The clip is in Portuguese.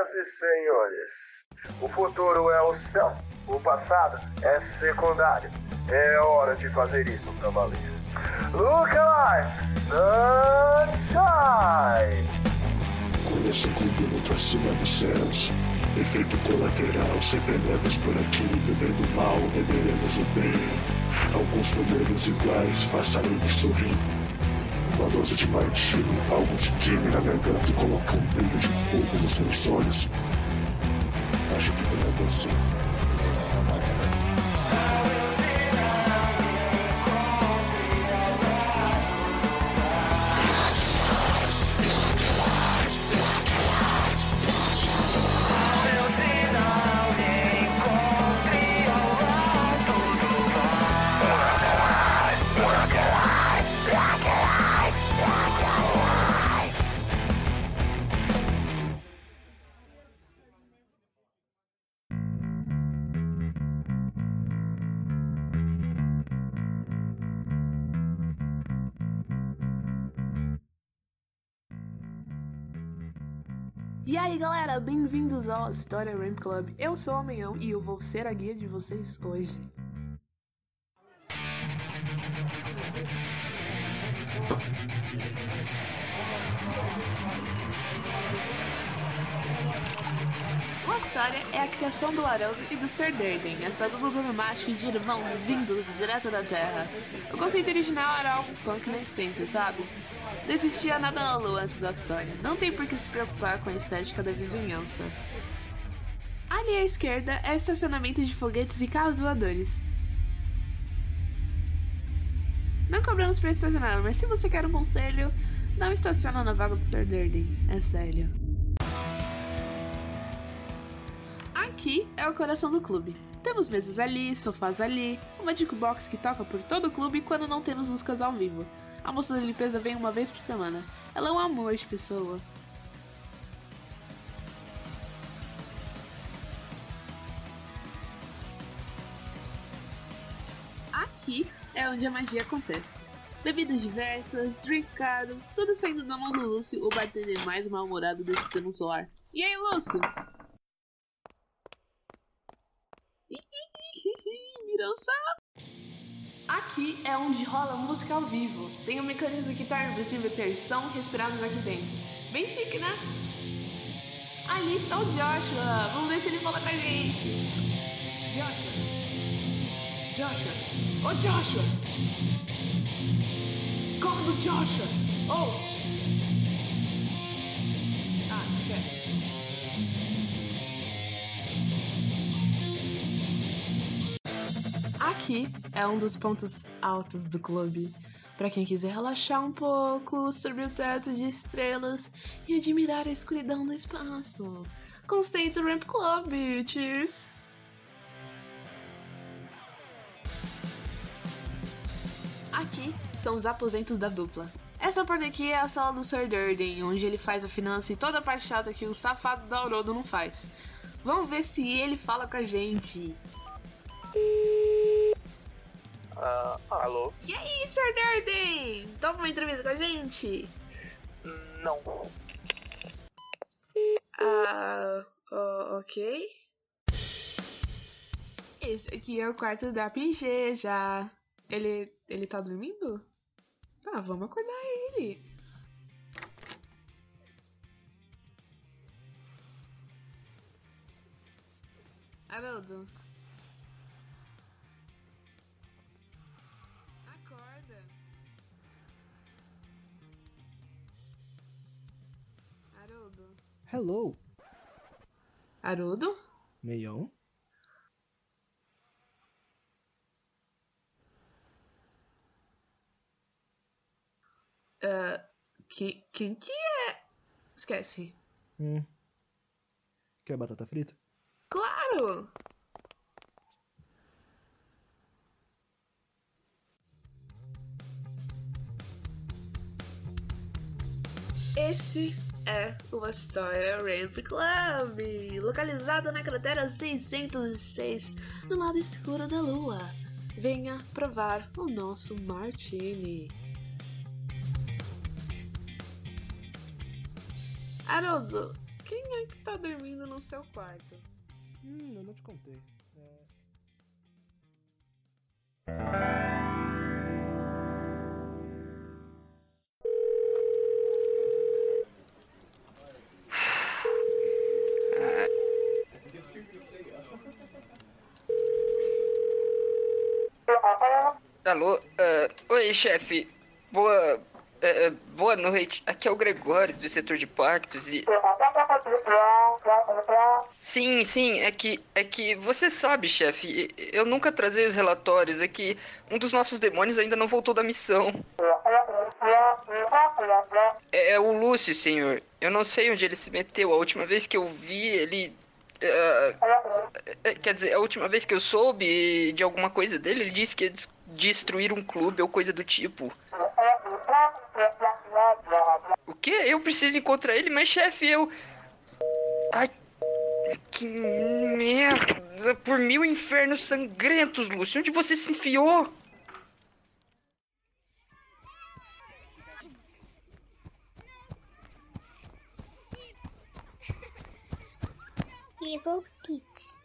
Senhoras e senhores, o futuro é o céu, o passado é secundário. É hora de fazer isso pra valer. Look alive, sunshine! Conheço o clube muito acima dos céus. Efeito colateral, sempre leves por aqui. Bebendo mal, venderemos o bem. Alguns números iguais, faça ele sorrir. Uma dose de martini, algo de queime na garganta e coloca um brilho de fogo nos meus olhos. Acho que tem algo assim. E aí galera, bem-vindos ao História Ramp Club. Eu sou o Amanhã e eu vou ser a guia de vocês hoje. História é a criação do Haroldo e do Sir Durden, a história do grupo mágico de irmãos vindos direto da Terra. O conceito original era algo punk na essência, sabe? Não existia nada na lua antes da história. Não tem por que se preocupar com a estética da vizinhança. Ali à esquerda é estacionamento de foguetes e carros voadores. Não cobramos para estacionar, mas se você quer um conselho, não estaciona na vaga do Sr. Durden. É sério. Aqui é o coração do clube. Temos mesas ali, sofás ali, uma jukebox que toca por todo o clube quando não temos músicas ao vivo. A moça da limpeza vem uma vez por semana. Ela é um amor de pessoa. Aqui é onde a magia acontece. Bebidas diversas, drink caros, tudo saindo da mão do Lúcio, o bartender mais mal-humorado desse sistema solar. E aí, Lúcio? Mirança! Aqui é onde rola música ao vivo. Tem um mecanismo que torna possível ter som respirados aqui dentro. Bem chique, né? Ali está o Joshua. Vamos ver se ele fala com a gente. Joshua. Joshua. Ô Joshua. Corre do Joshua. Oh. Aqui é um dos pontos altos do clube. Para quem quiser relaxar um pouco sobre o teto de estrelas e admirar a escuridão do espaço. Conceito Ramp Club, cheers! Aqui são os aposentos da dupla. Essa parte aqui é a sala do Sir Durden, onde ele faz a finança e toda a parte chata que o safado da Aurodo não faz. Vamos ver se ele fala com a gente. Uh, alô? E aí, Sir Durden? Toma uma entrevista com a gente? Não. Ah, uh, ok. Esse aqui é o quarto da PG já. Ele, ele tá dormindo? Tá, vamos acordar ele. Haroldo. Hello, Haroldo? meião. Que, quem que é? Esquece. Hum. Quer batata frita? Claro! Esse é o Astoria Ramp Club, localizado na cratera 606, no lado escuro da Lua. Venha provar o nosso Martini. Haroldo, quem é que tá dormindo no seu quarto? Hum, eu não te contei. Alô? Ah, oi, chefe. Boa. eh, boa noite. Aqui é o Gregório, do setor de pactos e. Sim, sim, é que. É que você sabe, chefe. Eu nunca trazei os relatórios. É que um dos nossos demônios ainda não voltou da missão. É, é o Lúcio, senhor. Eu não sei onde ele se meteu. A última vez que eu vi, ele. é, quer dizer, a última vez que eu soube de alguma coisa dele, ele disse que destruir um clube ou coisa do tipo. O quê? Eu preciso encontrar ele, mas chefe, eu. Ai. Que merda! Por mil infernos sangrentos, Lúcio! Onde você se enfiou? Evil Kids.